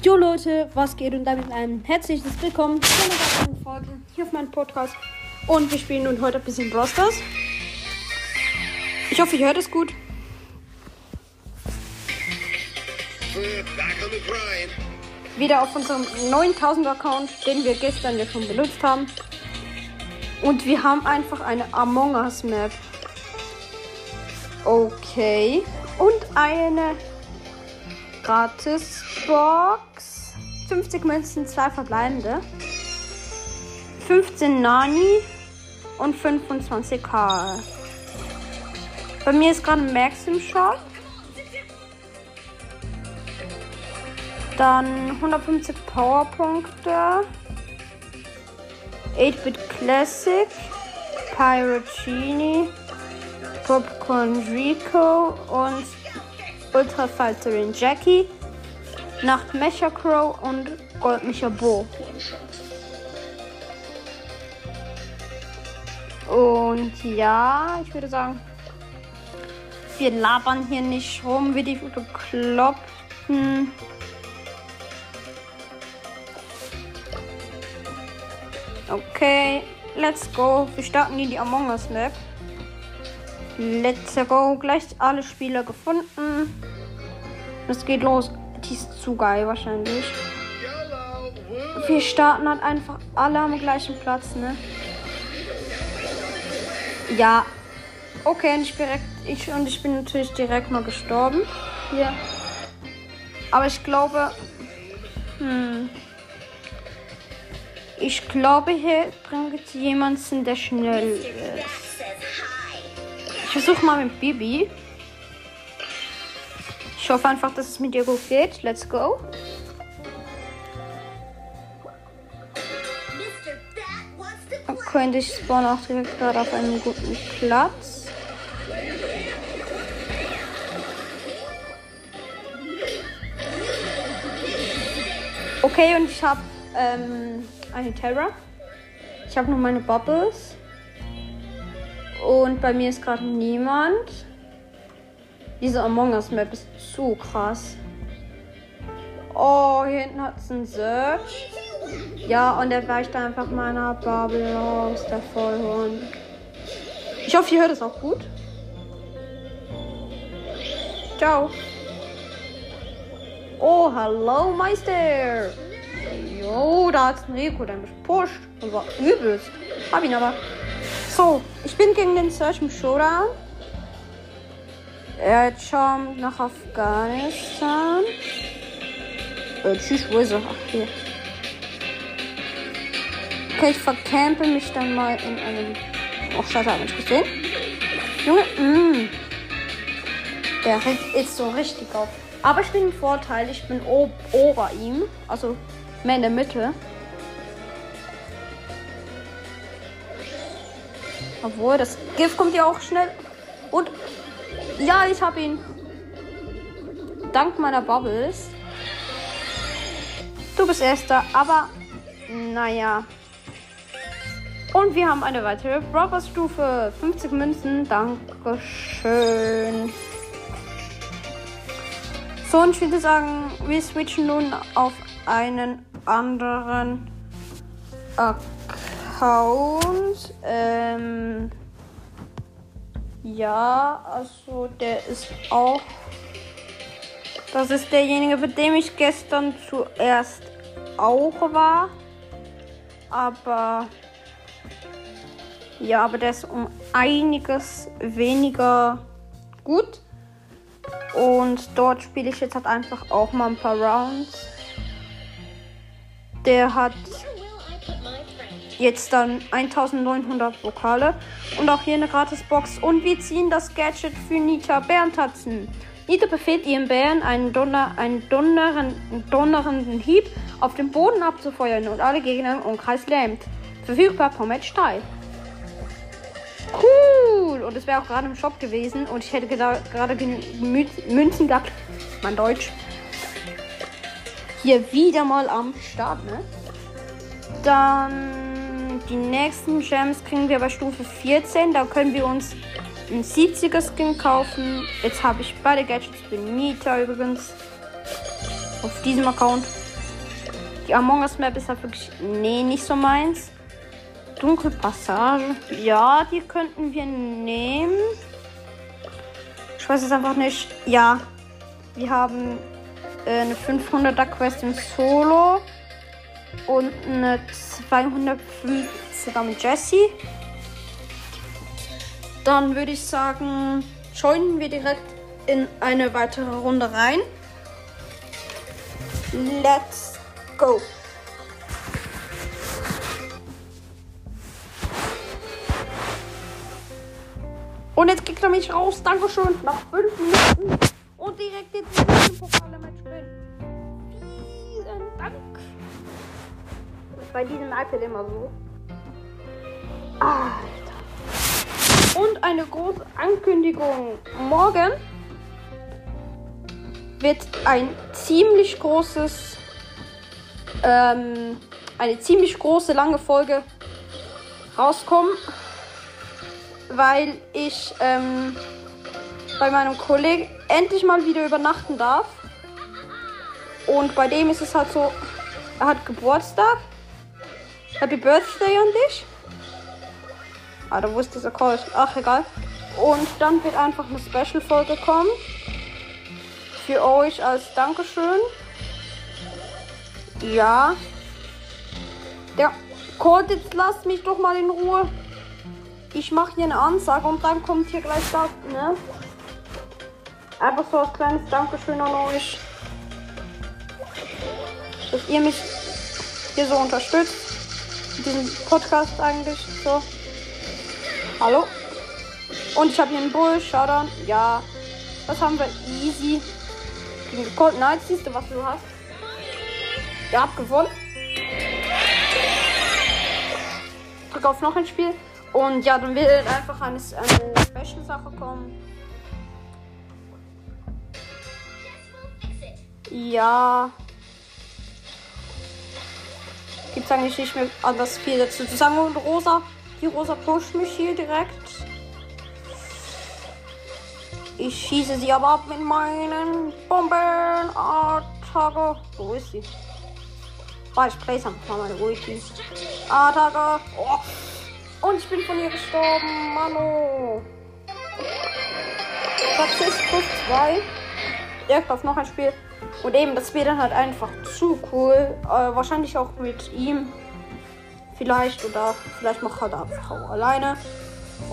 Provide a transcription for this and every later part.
Jo Leute, was geht und damit ein herzliches Willkommen zu einer weiteren Folge hier auf meinem Podcast. Und wir spielen nun heute ein bisschen Brawl. Ich hoffe, ihr hört es gut. Wieder auf unserem 9000 Account, den wir gestern ja schon benutzt haben. Und wir haben einfach eine Among Us Map. Okay. Und eine gratis Box. 50 Münzen, 2 verbleibende. 15 Nani und 25 K. Bei mir ist gerade Max im Shop. Dann 150 Powerpunkte. 8-Bit Classic. Genie. Popcorn Rico und Ultra Falterin Jackie. Nacht Mecha Crow und Goldmecher Bo. Und ja, ich würde sagen, wir labern hier nicht rum wie die Bekloppten. Okay, let's go. Wir starten in die Among Us Map. Let's go. Gleich alle Spieler gefunden. Es geht los. Die ist zu geil wahrscheinlich. Wir starten halt einfach alle am gleichen Platz, ne? Ja. Okay, und ich, direkt, ich, und ich bin natürlich direkt mal gestorben. Hier. Aber ich glaube. Hm. Ich glaube, hier bringt jemanden, der schnell ist. Ich versuche mal mit Bibi. Ich hoffe einfach, dass es mit ihr gut geht. Let's go. Und ich spawn auch direkt gerade auf einem guten Platz. Okay, und ich habe ähm, eine Terra. Ich habe nur meine Bubbles. Und bei mir ist gerade niemand. Diese Among Us Map ist zu krass. Oh, hier hinten hat es einen Search. Ja, und er weicht einfach meiner Bubble aus, der Vollhorn. Ich hoffe, ihr hört es auch gut. Ciao. Oh, hallo, Meister. Jo, da hat's einen Rico, der mich pusht. Und war übelst. Hab ihn aber. So, ich bin gegen den Search im Showdown. Er kommt nach Afghanistan. Äh, tschüss, wo ist er? Ach, hier. Okay, ich vercampe mich dann mal in einem. Oh, scheiße, hab ich gesehen. Junge, mh. Der regt jetzt so richtig auf. Aber ich bin im Vorteil, ich bin ob ober ihm. Also mehr in der Mitte. Obwohl, das Gift kommt ja auch schnell. Und ja, ich habe ihn. Dank meiner Bubbles. Du bist erster, aber naja. Und wir haben eine weitere Brother-Stufe. 50 Münzen. Dankeschön. So, und ich würde sagen, wir switchen nun auf einen anderen Account. Ähm, ja, also der ist auch. Das ist derjenige, mit dem ich gestern zuerst auch war. Aber. Ja, aber der ist um einiges weniger gut. Und dort spiele ich jetzt halt einfach auch mal ein paar Rounds. Der hat jetzt dann 1900 Vokale und auch hier eine Gratisbox. Und wir ziehen das Gadget für Nita Bärentatzen. Nita befehlt ihrem Bären einen, Donner, einen donneren, donnernden Hieb auf den Boden abzufeuern und alle Gegner im Umkreis lähmt. Verfügbar pro Match 3. Cool! Und es wäre auch gerade im Shop gewesen und ich hätte gerade Münzen gehabt. Mein Deutsch. Hier wieder mal am Start, ne? Dann die nächsten Gems kriegen wir bei Stufe 14. Da können wir uns einen 70er Skin kaufen. Jetzt habe ich beide Gadgets für Nita übrigens. Auf diesem Account. Die Among Us Map ist halt wirklich, nee, nicht so meins. Dunkle Passage. Ja, die könnten wir nehmen. Ich weiß es einfach nicht. Ja, wir haben äh, eine 500er Quest im Solo und eine 250er mit Jessie. Dann würde ich sagen, joinen wir direkt in eine weitere Runde rein. Let's go. Und jetzt kriegt er mich raus. Dankeschön. Nach 5 Minuten. Und direkt jetzt in Pokale-Match bin. Bei diesem iPad immer so. Alter. Und eine große Ankündigung. Morgen wird ein ziemlich großes, ähm, eine ziemlich große lange Folge rauskommen, weil ich ähm, bei meinem Kollegen endlich mal wieder übernachten darf. Und bei dem ist es halt so, er hat Geburtstag. Happy Birthday an dich. Ah, da wusste dieser Call. Ach, egal. Und dann wird einfach eine Special-Folge kommen für euch als Dankeschön. Ja. Der Code, jetzt lasst mich doch mal in Ruhe. Ich mache hier eine Ansage und dann kommt hier gleich das, ne? Einfach so als kleines Dankeschön an euch. Dass ihr mich hier so unterstützt. Diesen Podcast eigentlich so. Hallo? Und ich habe hier einen Bull, Showdown. Ja. Das haben wir easy gegen die Cold Knights. Siehst du, was du hast? Ihr habt gewonnen. Drück auf noch ein Spiel. Und ja, dann wird einfach eine, eine Special-Sache kommen. Ja. Gibt's eigentlich nicht mehr anders viel dazu zu sagen. Und Rosa, die Rosa pusht mich hier direkt. Ich schieße sie aber ab mit meinen Bombenattacke. Wo ist sie? Oh, ich place mal meine Ulti. Attacke. Oh. Und ich bin von ihr gestorben. Mano. Praxis plus 2. Direkt auf noch ein Spiel. Und eben, das wäre dann halt einfach zu cool. Äh, wahrscheinlich auch mit ihm. Vielleicht oder vielleicht macht halt einfach auch alleine.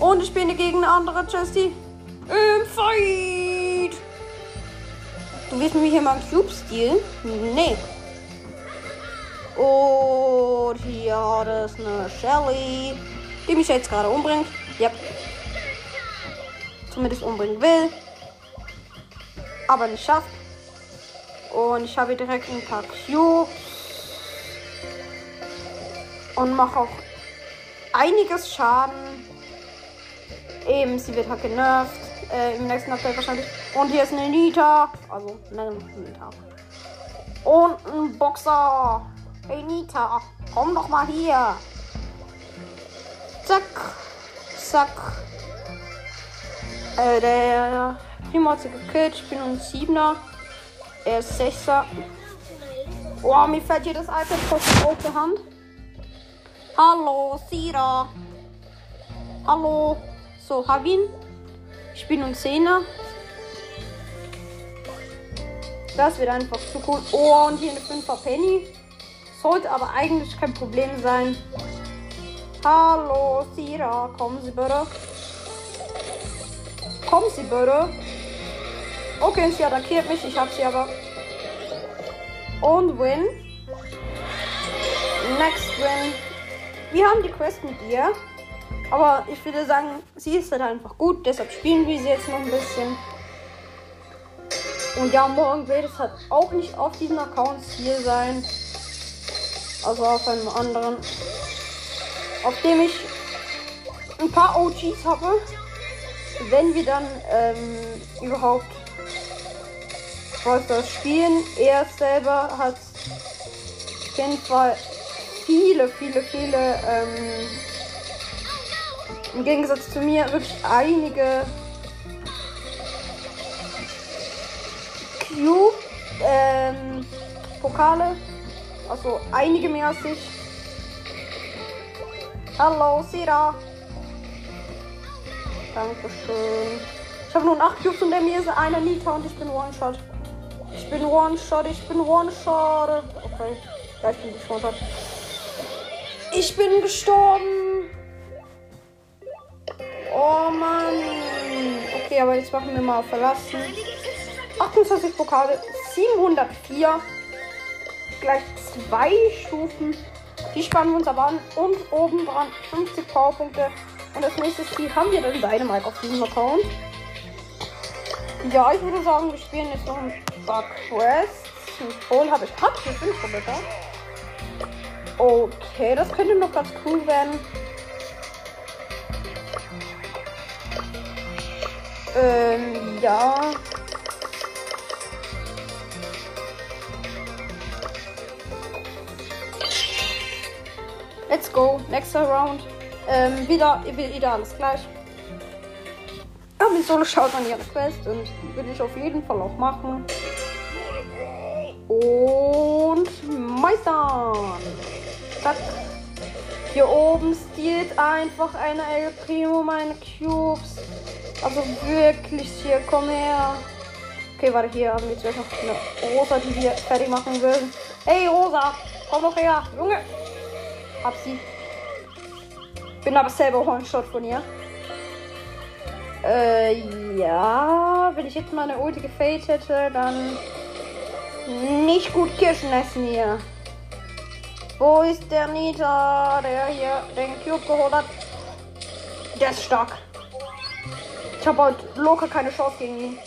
Und ich spiele gegen eine andere Jessie. Im Fight! Du willst mir hier mal einen Cube stehlen? Nee. Und hier hat es eine Shelly, die mich jetzt gerade umbringt. Ja. Zumindest umbringen will. Aber nicht schafft. Und ich habe direkt ein paar Cubes. Und mache auch einiges Schaden. Eben, sie wird halt genervt. Äh, Im nächsten Update wahrscheinlich. Und hier ist eine Nita. Also, eine Nita. Und ein Boxer. Hey Nita, komm doch mal hier. Zack. Zack. Äh, der Primo hat sie gekillt. Ich bin ein Siebener. Er ist Sechser. Oh, mir fällt hier das iPad fast auf der Hand. Hallo, Sira. Hallo. So, hab. Ich bin ein Zehner. Das wird einfach zu cool. Oh, und hier eine 5er Penny. Sollte aber eigentlich kein Problem sein. Hallo, Sira. Kommen Sie bitte. Kommen Sie bitte. Okay, sie attackiert mich. Ich habe sie aber. Und win. Next win. Wir haben die Quest mit ihr. Aber ich würde sagen, sie ist halt einfach gut. Deshalb spielen wir sie jetzt noch ein bisschen. Und ja, morgen wird es halt auch nicht auf diesem Account hier sein. Also auf einem anderen. Auf dem ich ein paar OGs habe. Wenn wir dann ähm, überhaupt das spielen. Er selber hat auf jeden Fall viele, viele, viele, ähm, im Gegensatz zu mir, wirklich einige Cube, ähm, Pokale. Also einige mehr als ich. Hallo, Sira. Dankeschön. Ich habe nur 8 Cubes und der mir ist einer Nita und ich bin One-Shot. Ich bin One-Shot, ich bin One-Shot. Okay. Ja, ich bin One-Shot. Ich bin gestorben. Oh Mann. Okay, aber jetzt machen wir mal verlassen. 28 Pokale, 704. Gleich zwei Stufen. Die spannen wir uns aber an. Und oben dran 50 Powerpunkte. Und das nächste Spiel haben wir dann Dynamite auf diesem Account. Ja, ich würde sagen, wir spielen jetzt noch ein paar Quests. Symbol habe ich. Hab ich 5 Roboter? Okay, das könnte noch ganz cool werden. Ähm, ja. Let's go. Nächster Round. Ähm, wieder, wieder alles gleich. Ja, mit Solo schaut man ihre Quest und würde ich auf jeden Fall auch machen. Und meistern. Zack. Hier oben stiehlt einfach eine El Primo meine Cubes. Also wirklich hier, komm her. Okay, warte, hier haben wir jetzt noch eine Rosa, die wir fertig machen würden. Hey Rosa, komm doch her. Junge. Hab sie. Bin aber selber One-Shot von ihr. Äh, ja. Wenn ich jetzt mal eine Ulti gefällt hätte, dann nicht gut Kirschen essen hier. Wo ist der Nita, der hier den Cube geholt hat? Der ist stark. Ich habe halt locker keine Chance gegen ihn.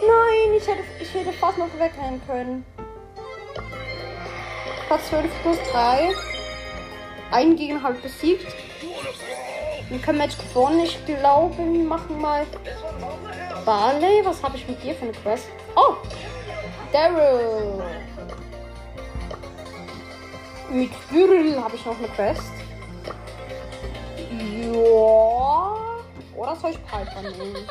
Nein, ich hätte, ich hätte fast noch wegrennen können. Platz 5 plus 3. Ein Gegner halt besiegt. Wir können Match gewonnen. Ich glaube, wir machen mal Barley. Was habe ich mit dir für eine Quest? Oh! Daryl. Mit Dürrel habe ich noch eine Quest. Ja. Oder soll ich Piper nehmen?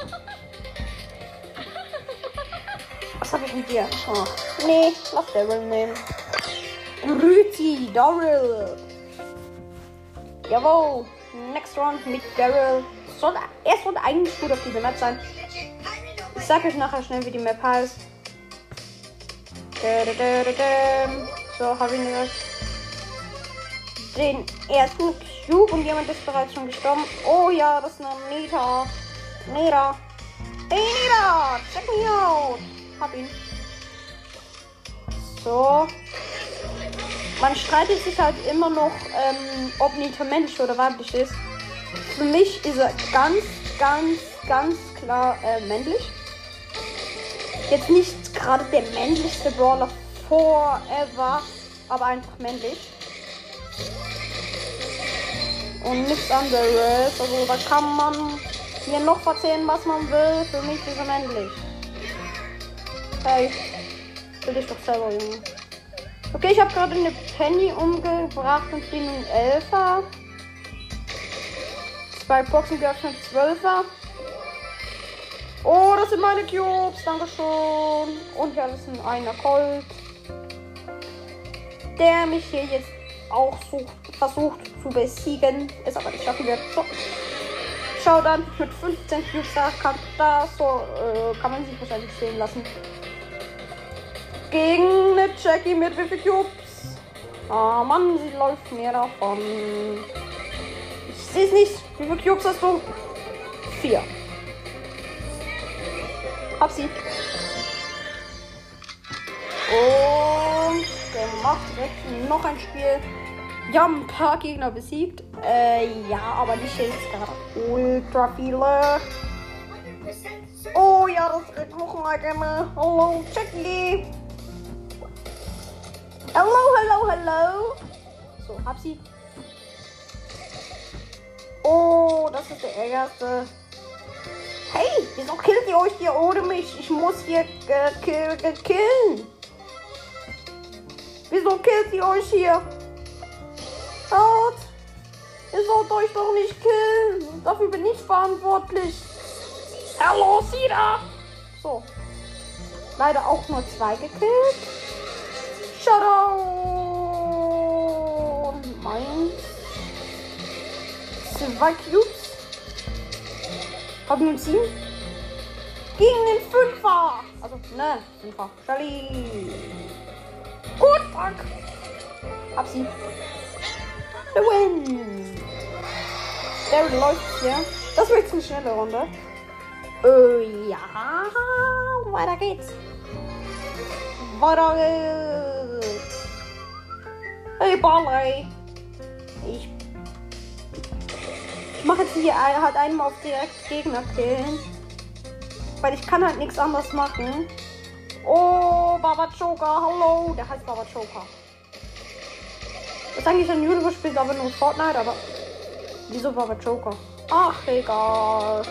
Was habe ich mit dir? Oh. Nee, lass Daryl nehmen. Rüti, Daryl. Jawohl. Next round mit Daryl. Soll, er soll eigentlich gut auf dieser Map sein. Ich sag euch nachher schnell, wie die Map heißt. So, habe ich gesagt. Den ersten Cube und jemand ist bereits schon gestorben. Oh ja, das ist eine Nita. Nita. Hey Nita, check me out. Hab ihn. So. Man streitet sich halt immer noch, ähm, ob Nita männlich oder weiblich ist. Für mich ist er ganz, ganz, ganz klar äh, männlich. Jetzt nicht gerade der männlichste Brawler forever, aber einfach männlich. Und nichts anderes. Also da kann man mir noch erzählen, was man will. Für mich ist er männlich. Hey, will dich doch selber, Junge. Okay, ich habe gerade eine Penny umgebracht und bin ein Elfer. Zwei Boxen geöffnet, Zwölfer. Oh, das sind meine Cubes. Dankeschön. Und hier ist ein einer Colt. Der mich hier jetzt auch sucht, versucht zu besiegen. Es aber nicht schaffen wird. So. Schau dann mit 15 Cubes. Da kann, da so, äh, kann man sich wahrscheinlich sehen lassen. Gegen eine Jackie mit wie viel Cubes? Ah, oh Mann, sie läuft mir davon. Ich sehe es nicht. Wie viele Cubes hast du? Vier. Hab sie. Und der macht direkt noch ein Spiel. Wir haben ein paar Gegner besiegt. Äh, ja, aber nicht jetzt gerade ultra viele. Oh ja, das wird noch mal gerne. Hallo, Jackie. Hallo, hallo, hallo. So, hab sie. Oh, das ist der erste. Hey, wieso killt ihr euch hier ohne mich? Ich muss hier kill, killen. Wieso killt ihr euch hier? Haut! Ihr sollt euch doch nicht killen. Dafür bin ich verantwortlich. Hallo, Sida! So. Leider auch nur zwei gekillt. Shutdown! Eins. Zwei Cubes. Hab nun sieben. Gegen den Fünfer. Also, ne, Fünfer. Shelly. Gut, Frank. Hab sie. The win. Der läuft hier. Das wird jetzt eine schnelle Runde. Äh, ja. Weiter geht's. Weiter geht's. Hey, Barley. Mache hier ein- halt einmal auf direkt Gegner killen. Weil ich kann halt nichts anderes machen. Oh, Baba Joker, hallo. Der heißt Baba Joker. Das ist eigentlich ein YouTuber, spielt aber nur Fortnite, aber. Wieso Baba Joker? Ach, egal.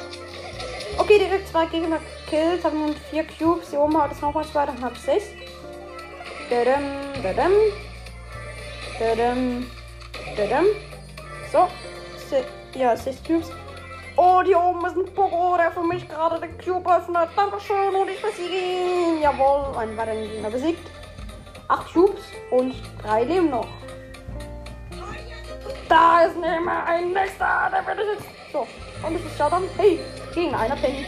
Okay, direkt zwei Gegner gekillt. Haben nun vier Cubes. Hier oben hat es nochmal zwei, dann habe ich sechs. Dadam, dadam. Dadam, dadam. So. Se ja, sechs Cubes. Oh, hier oben ist ein Pogo, der für mich gerade den Cube öffnet. Dankeschön und ich besiege ihn. Jawohl, einen weiteren Gegner besiegt. Acht Cubes und drei leben noch. Da ist mehr ein nächster, der wird jetzt. So, und ist Showdown. Hey, gegen einer Penny.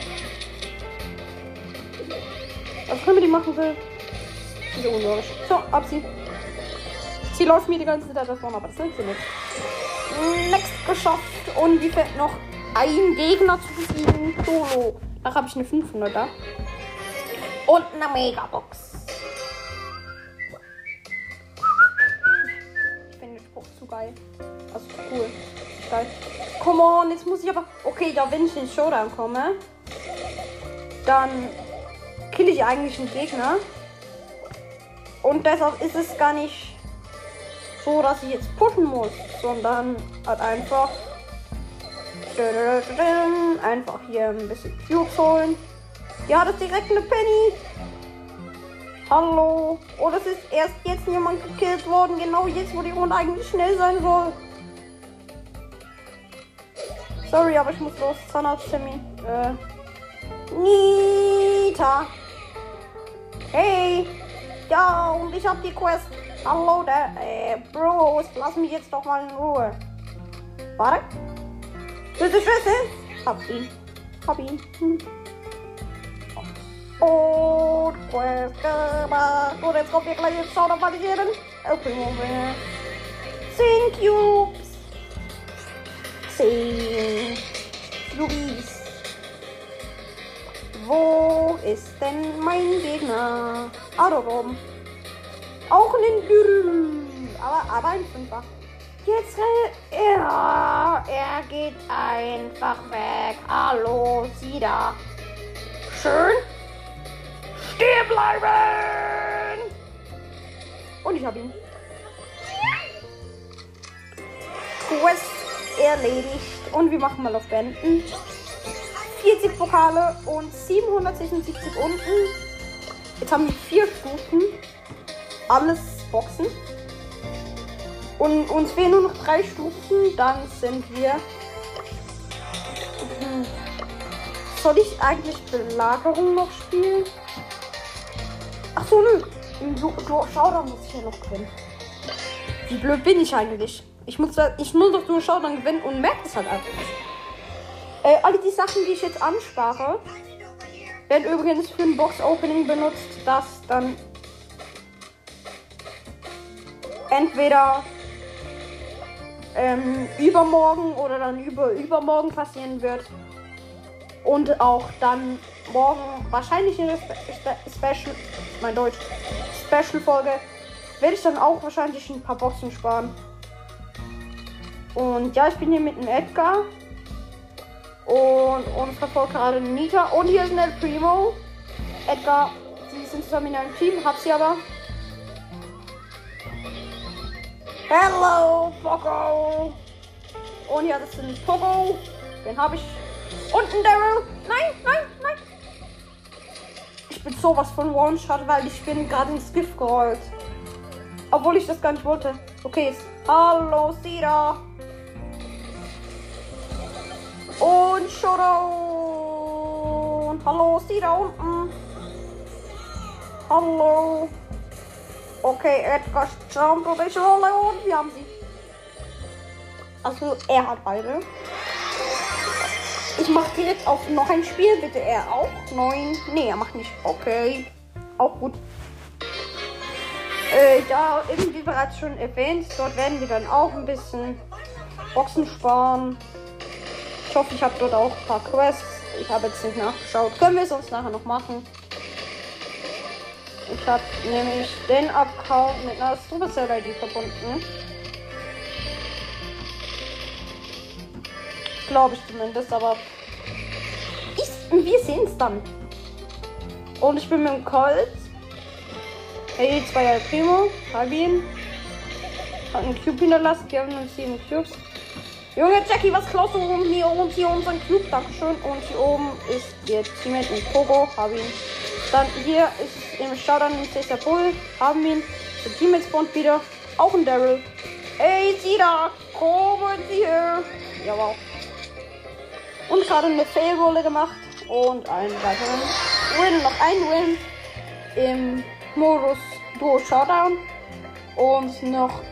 Was können wir die machen will? So, ab sie. Läuft mir die ganze Zeit davon, aber das nimmt sie nicht. Next geschafft. Und wie fällt noch ein Gegner zu besiegen? Solo. Da habe ich eine 500er. Und eine Megabox. Ich finde den Spruch zu geil. Also cool. Geil. Come on, jetzt muss ich aber. Okay, da wenn ich in den Showdown komme, dann kill ich eigentlich einen Gegner. Und deshalb ist es gar nicht so, dass ich jetzt pushen muss, sondern halt einfach einfach hier ein bisschen Cubes holen. Ja, das ist direkt eine Penny. Hallo. Oh, das ist erst jetzt jemand gekillt worden. Genau jetzt, wo die Runde eigentlich schnell sein soll. Sorry, aber ich muss los. Zahnarzttermin. Äh. Nita. Hey. Ja, und ich hab die Quest. Hallo, der. Äh, Bros, lass mich jetzt doch mal in Ruhe. Warte. Schlüssel, Schlüssel. Hab ihn. Hab ihn. Hm. Und Quest gemacht. Und jetzt kommt ihr gleich was ich hier denn. Okay, Moment. 10 Cubes. 10 Cubes. Wo ist denn mein Gegner? Adorom. Auch ein Dürüm. Aber, aber ein Fünfer. Jetzt rennt er. Er geht einfach weg. Hallo, sie da. Schön. Stehen bleiben. Und ich hab ihn. Quest erledigt. Und wir machen mal auf Beenden. 40 Pokale und 776 unten. Jetzt haben wir vier Stufen. Alles Boxen. Und uns fehlen nur noch drei Stufen. Dann sind wir. Hm. Soll ich eigentlich Belagerung noch spielen? Ach so, nö. Im Showdown muss ich ja noch gewinnen. Wie blöd bin ich eigentlich? Ich muss, ich muss doch nur Showdown gewinnen und merke es halt einfach nicht. Äh, alle die Sachen, die ich jetzt anspare, werden übrigens für ein Box-Opening benutzt, das dann entweder ähm, übermorgen oder dann über übermorgen passieren wird. Und auch dann morgen wahrscheinlich in der Spe Spe Special, mein Deutsch, Special-Folge, werde ich dann auch wahrscheinlich ein paar Boxen sparen. Und ja, ich bin hier mit dem Edgar. Und uns verfolgt gerade Nita. Und hier ist ein El Primo. Edgar, sie sind zusammen in einem Team, hat sie aber. Hello, Poco. Und hier ist ein Poco. Den habe ich. Und ein Daryl. Nein, nein, nein. Ich bin sowas von One-Shot, weil ich bin gerade ins Gift gerollt. Obwohl ich das gar nicht wollte. Okay, jetzt. Hallo, Sida. Und Showdown. Hallo, sie da unten. Hallo. Okay, Edgar jump und ich und wir haben sie. Also er hat beide. Ich mache direkt auf noch ein Spiel. Bitte er auch. Neun. Nee, er macht nicht. Okay. Auch gut. Äh, ja, eben wie bereits schon erwähnt, dort werden wir dann auch ein bisschen Boxen sparen. Ich hoffe, ich habe dort auch ein paar Quests. Ich habe jetzt nicht nachgeschaut. Können wir es uns nachher noch machen. Ich habe nämlich den Account mit einer Supercell ID verbunden. Glaube ich zumindest, aber ich, wir sehen es dann. Und ich bin mit dem Colt. Hey, zwei Jahre Primo. Hab ihn. Hat einen Cube hinterlassen. Wir haben nur sieben Cubes. Junge Jackie, was klaust du rum hier und hier unseren Cube? Dankeschön. Und hier oben ist ihr Teammate in Pogo. Hab ihn. Dann hier ist im Showdown ein Cesar Bull. Haben ihn. Der Teammate spawnt wieder. Auch ein Daryl. Ey, sieh da. Kommen Sie her. Ja, wow. Und gerade eine Fail-Rolle gemacht. Und einen weiteren Win. Noch ein Win. Im Modus Duo Showdown. Und noch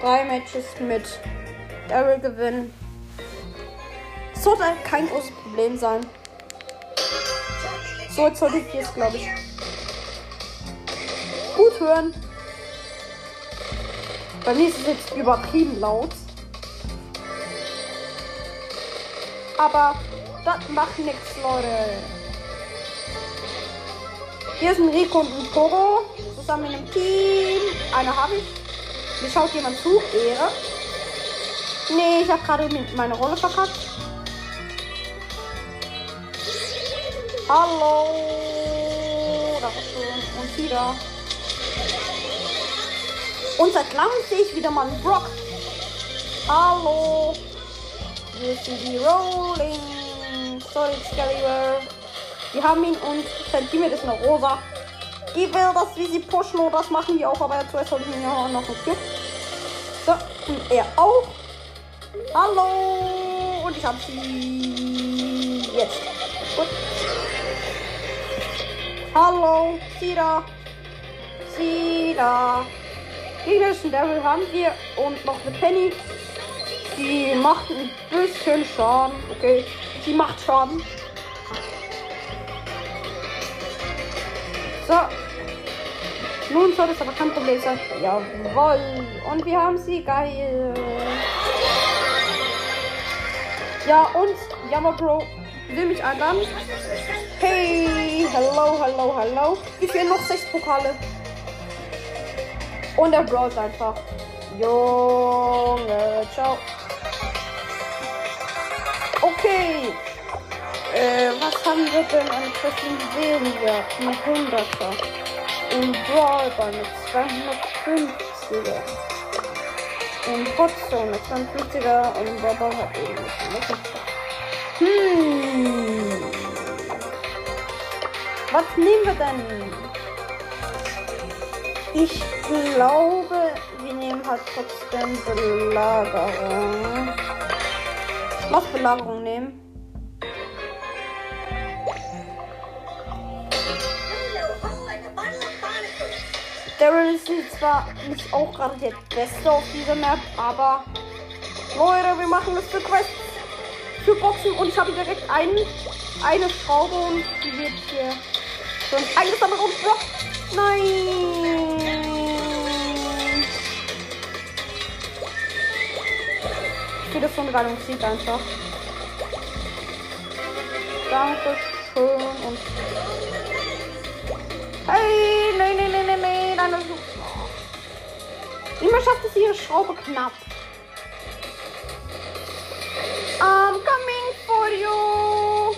drei Matches mit Daryl gewinnen. Sollte kein großes Problem sein. So, jetzt sollte ich jetzt, glaube ich, gut hören. Bei mir ist es jetzt übertrieben laut. Aber das macht nichts, Leute. Hier ein Rico und ein Pogo. Zusammen in einem Team. Eine habe ich. Mir schaut jemand zu. Ehre. Nee, ich habe gerade meine Rolle verkackt. Hallo. Da ist schon. Und wieder. Und seit langem sehe ich wieder mal einen Brock. Hallo. Wir sind die Rolling. Sorry, Excalibur. Wir haben ihn und Teammate ist eine Rosa. Die will, dass wir sie pushen und das machen wir auch, aber zuerst ich mir noch einen Cube. So, und er auch. Hallo! Und ich habe sie jetzt. Gut. Hallo, sie da. Sie da. Gegnerischen Level haben wir und noch eine Penny. Die macht ein bisschen Schaden. Okay, sie macht Schaden. So. Nun soll es aber kein Problem sein. Jawoll. Und wir haben sie. Geil. Ja, und Bro will mich einladen. Hey, hello, hello, hello. Ich fehlen noch sechs Pokale. Und er brawlt einfach. Junge, ciao. Okay. Äh, was haben wir denn an Treffen sehen wir? Ein 100er. Und Brawlball mit 250er. Und Hotzone 250er und Brawlball hat eben nicht. Hm. Was nehmen wir denn? Ich glaube, wir nehmen halt trotzdem Belagerung. Was Belagerung nehmen? Daryl ist zwar nicht auch gerade der Beste auf dieser Map, aber Leute, wir machen das für Quests, für Boxen und ich habe direkt einen, eine Schraube und die wird hier schon eingesammelt und Block. Nein! Ich finde das so geile Musik einfach. Dankeschön und Hey, nein, nein, nein, nein, nein, dann ist Immer schafft es ihre Schraube knapp. I'm coming for you.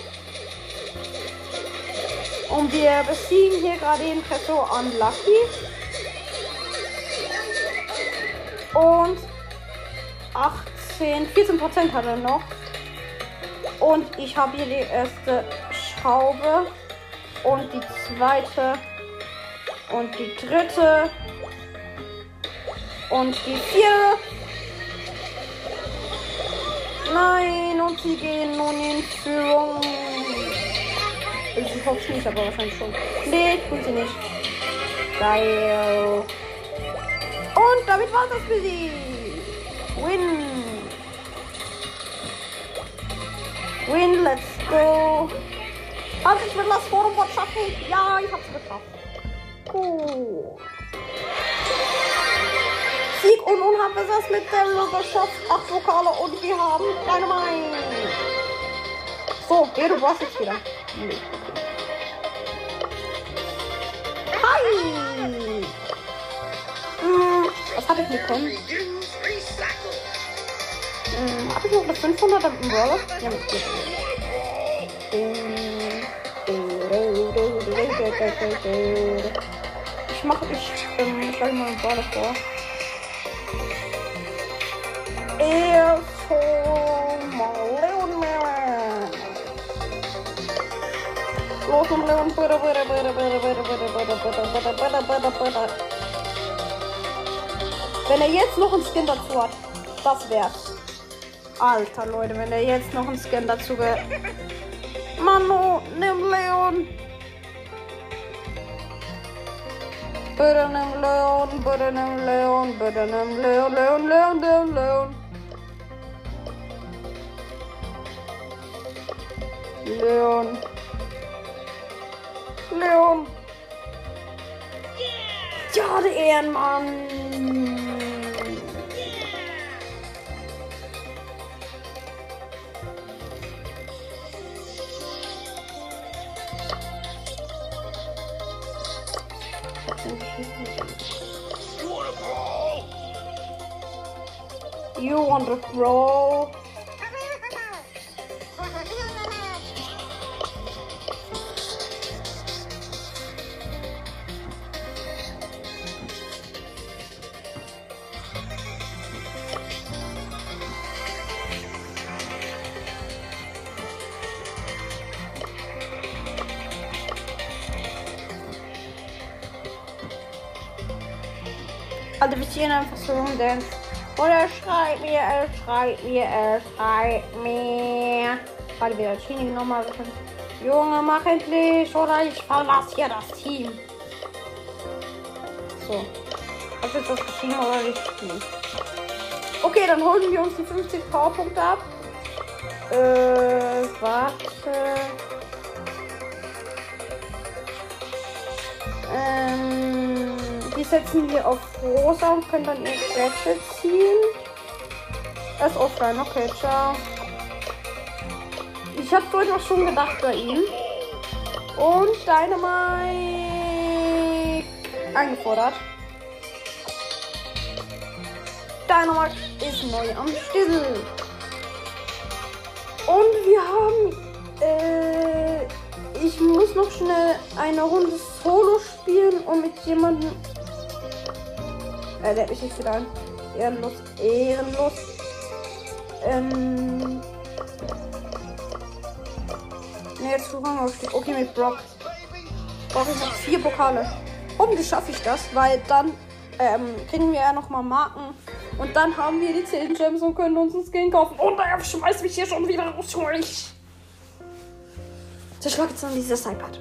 Und wir besiegen hier gerade den Tresor Unlucky. Und 18, 14 Prozent hat er noch. Und ich habe hier die erste Schraube und die zweite und die dritte. Und die vierte. Nein, und sie gehen nun in Führung. Ich hoffe nicht, aber wahrscheinlich schon. Nee, tun sie nicht. Geil. Und damit war das für sie. Win. Win, let's go. Hat ich mit das Forum schaffen? Ja, ich hab's geschafft. Cool. Und nun haben wir es mit Daryl geschafft. Acht Vokale und wir haben Dynamite. So, ja, du warst jetzt wieder. Hi! Hm, was habe ich bekommen? Hm, habe ich noch eine 500 im Brawler? Ja, mit dir. Ich mache, ich ähm, schlage mal einen Brawler vor. Er Leon Melon. Los und Leon, bitte, bitte, bitte, bitte, bitte, bitte, bitte, bitte, bitte, bitte, bitte. Wenn er jetzt noch einen Skin dazu hat, das wär's. Alter Leute, wenn er jetzt noch einen Skin dazu ge... Manu, nimm Leon. Bitte nimm Leon, bitte nimm Leon, bitte nimm Leon, Leon, Leon, Leon, Leon. Leon. Leon. Ja, der Ehrenmann. You brawl? Want to throw? Denn. Oder schreit mir, er schreit mir, er schreit mir. Warte, wieder Chini nochmal. Junge, mach endlich, oder ich verlasse hier das Team. So. Hast jetzt das geschrieben oder nicht? Nee. Okay, dann holen wir uns die 50 Powerpunkte ab. Äh, warte. Setzen wir auf rosa und können dann ihr Gadget ziehen. Er ist offline, okay, ciao. Ich habe vorhin auch schon gedacht bei ihm. Und Dynamite eingefordert. Dynamite ist neu am Stissel. Und wir haben. Äh, ich muss noch schnell eine Runde Solo spielen und mit jemandem. Äh, der hat mich nicht wieder. Ehrenlos, ehrenlos. Ähm. Ne, jetzt Rang. Okay, mit Brock. Brauche ich noch vier Pokale. Hoffentlich schaffe ich das, weil dann ähm, kriegen wir ja nochmal Marken. Und dann haben wir die 10 Gems und können uns einen Skin kaufen. Und er schmeißt mich hier schon wieder raus. Ich zerschlag jetzt noch dieses iPad.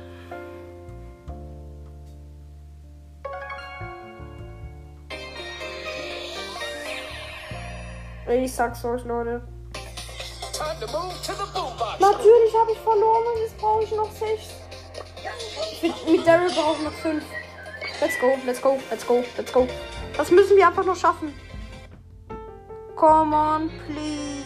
Ich sag's euch, Leute. Natürlich habe ich verloren und jetzt brauche ich noch 6. Mit, mit Daryl brauche ich noch 5. Let's go, let's go, let's go, let's go. Das müssen wir einfach nur schaffen. Come on, please.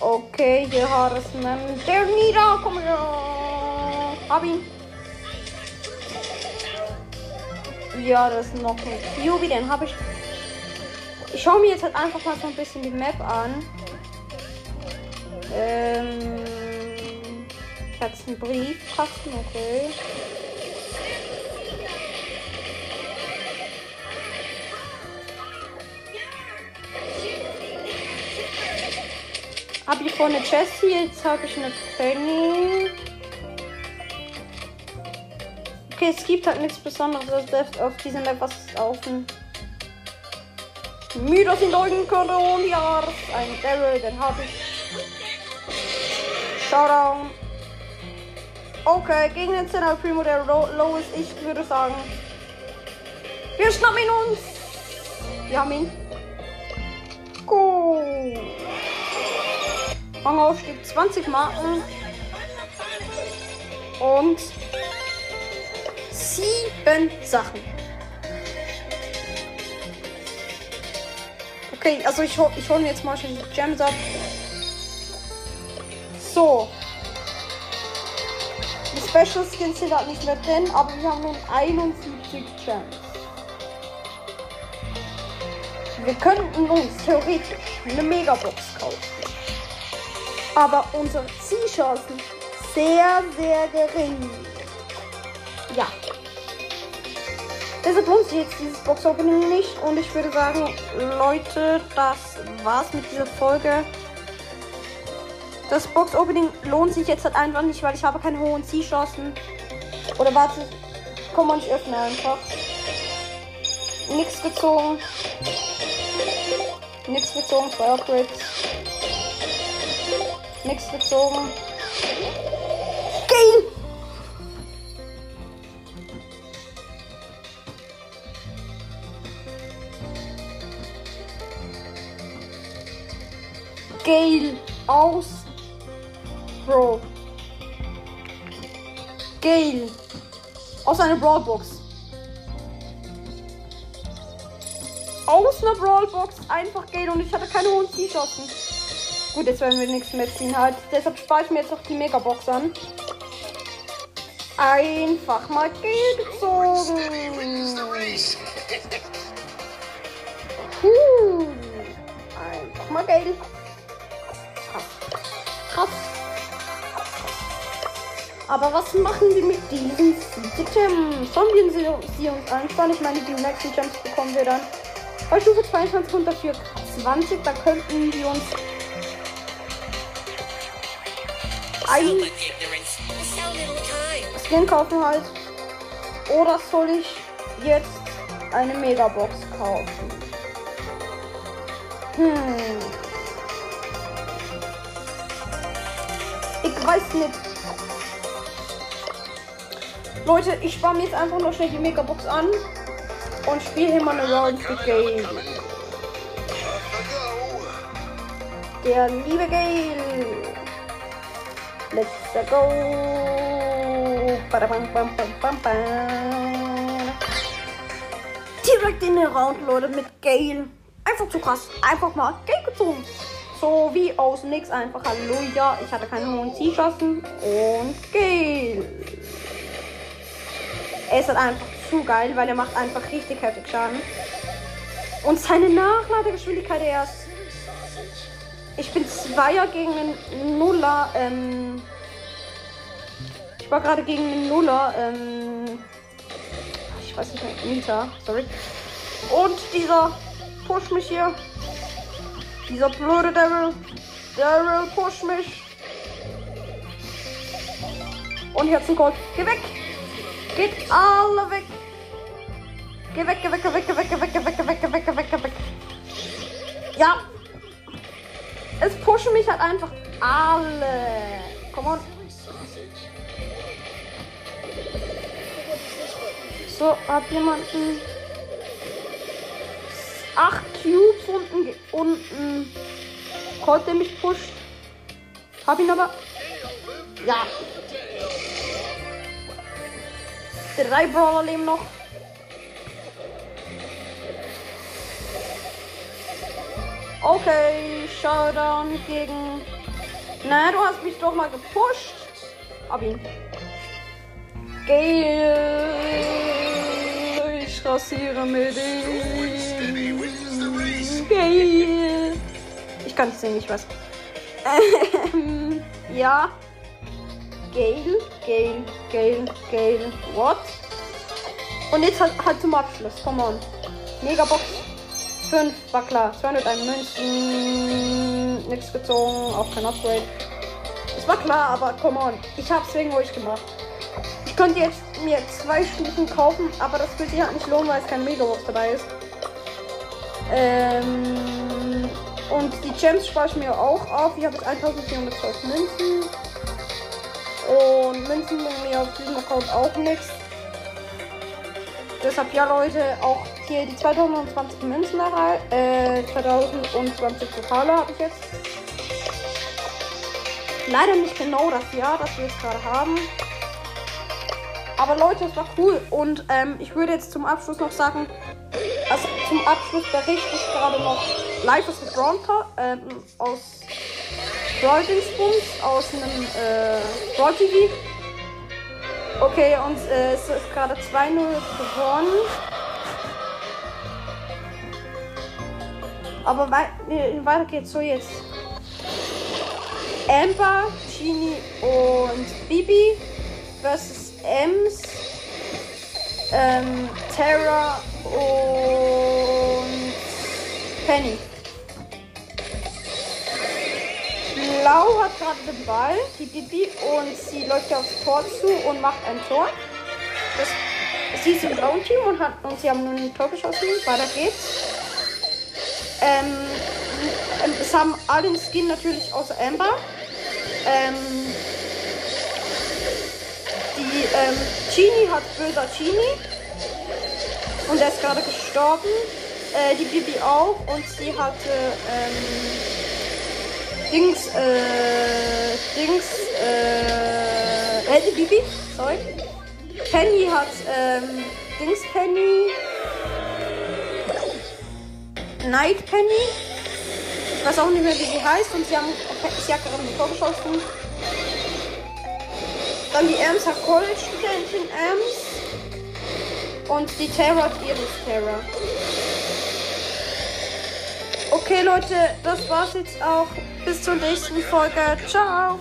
Okay, hier hat es einen. Der nieder, komm her. Hab ihn. Ja, das ist noch ein QB, den habe ich. Ich schaue mir jetzt halt einfach mal so ein bisschen die Map an. Ähm. Ich hatte einen Briefkasten, okay. Hab ich vorne Jessie, jetzt habe ich eine Penny. Okay, es gibt halt nichts Besonderes das auf diesem Map was laufen. Müde sind Augen könnte und ja, ein Daryl, den habe ich. Showdown. Okay, gegen den Zenner Primo, der low, ist, ich würde sagen. Wir schnappen ihn uns. Wir haben ihn. Poco. Rangaufstieg 20 Marken. Und sieben Sachen. Okay, also ich, hol- ich hole mir jetzt mal schon die Gems ab. So. Die Special Skins sind halt nicht mehr drin, aber wir haben nun 71 Gems. Wir könnten uns theoretisch eine Megabox kaufen. Aber unsere Zielchancen sehr, sehr gering. Deshalb lohnt sich jetzt dieses Box-Opening nicht. Und ich würde sagen, Leute, das war's mit dieser Folge. Das Box-Opening lohnt sich jetzt halt einfach nicht, weil ich habe keine hohen Zielchancen. Oder warte, komm mal, ich öffne einfach. Nix gezogen. Nix gezogen, Upgrades. Nix gezogen. Aus. Bro. Gale. Aus einer Brawlbox. Aus einer Brawlbox. Einfach Gale und ich hatte keine hohen Zielchancen. Gut, jetzt werden wir nichts mehr ziehen halt. Deshalb spare ich mir jetzt noch die Megabox an. Einfach mal Gale gezogen. Puh. Einfach mal Gale. Aber was machen wir mit diesen Gems? Sollen wir sie, uns anschauen? Ich meine, die nächsten Gems bekommen wir dann bei Stufe 22 und dafür 20. Da könnten wir uns ein. Skin kaufen halt. Oder soll ich jetzt eine Megabox kaufen? Hm. Ich weiß nicht. Leute, ich spare mir jetzt einfach noch schnell die Megabox an und spiele hier mal eine Round Gale. Der liebe Gale. Let's go. Direkt in den Round, Leute, mit Gale. Einfach zu krass. Einfach mal Gale gezogen. So wie aus nix. Einfach Halleluja. Ich hatte keine hohen Zielchancen. Und Gale. Er ist halt einfach zu geil, weil er macht einfach richtig heftig Schaden. Und seine Nachladegeschwindigkeit erst. Ich bin Zweier gegen einen Nuller. Ähm, ich war gerade gegen einen Nuller. Ähm, ich weiß nicht mehr. Nita, sorry. Und dieser push mich hier. Dieser blöde Devil. Devil push mich. Und Herzengold. Geh weg. Geht alle weg. Geh weg, geh weg, geh weg, geh weg, geh weg, geh weg, geh weg, geh weg, geh weg, geh weg. Ja, es pushen mich halt einfach alle. Komm on. So, hab jemanden. Acht Cubes unten. unten. Der mich pusht. Hab ihn aber. Ja. Drei Brawler leben noch. Okay, Showdown gegen. Na, du hast mich doch mal gepusht. Hab ihn. Gale. Ich rasiere mit ihm. Gale. Ich kann nicht sehen, ich weiß. Ja. Gale, Gale, Gale, Gale. What? Und jetzt halt, halt zum Abschluss. Come on. Megabox 5 war klar. 201 Münzen. Nichts gezogen. Auch kein Upgrade. Es war klar, aber come on. Ich hab's wegen euch gemacht. Ich könnte jetzt mir zwei Stufen kaufen, aber das wird sich halt nicht lohnen, weil es kein Megabox dabei ist. Ähm, und die Gems spare ich mir auch auf. Ich habe jetzt 1412 Münzen. Und Münzen bringen mir auf diesem Account auch nichts. Deshalb ja Leute, auch hier die 2020 Münzen erhalten. Äh, 2020 Pokale habe ich jetzt. Leider nicht genau das Jahr, das wir jetzt gerade haben. Aber Leute, es war cool. Und ähm, ich würde jetzt zum Abschluss noch sagen, also zum Abschluss berichte ich gerade noch Life is a Brawl ähm, aus Brawl Dingsbums, aus einem äh, Brawl TV. Okay, und äh, es ist gerade 2-0 gewonnen. Aber wei nee, weiter geht's so jetzt. Amber, Genie und Bibi versus Ems, ähm, Terra und Penny. Blau hat gerade den Ball, die Bibi, und sie läuft aufs Tor zu und macht ein Tor. Das, sie ist im blauen Team und, hat, und sie haben nun ein Tor geschossen. Weiter geht's. Ähm, es haben alle den Skin natürlich außer Amber. Ähm, die ähm, Genie hat böser Genie. Und er ist gerade gestorben. Äh, die Bibi auch. Und sie hatte ähm, Dings, äh, Dings, äh, äh, Bibi, sorry. Penny hat, ähm, Dings Penny. Night Penny. Ich weiß auch nicht mehr, wie sie heißt. Und sie haben, sie hat gerade ein Tor geschossen. Dann die Ems hat College-Studentin Ems. Und die Terra hat Iris Terra. Okay, Leute, das war's jetzt auch. Bis zur nächsten Folge. Ciao.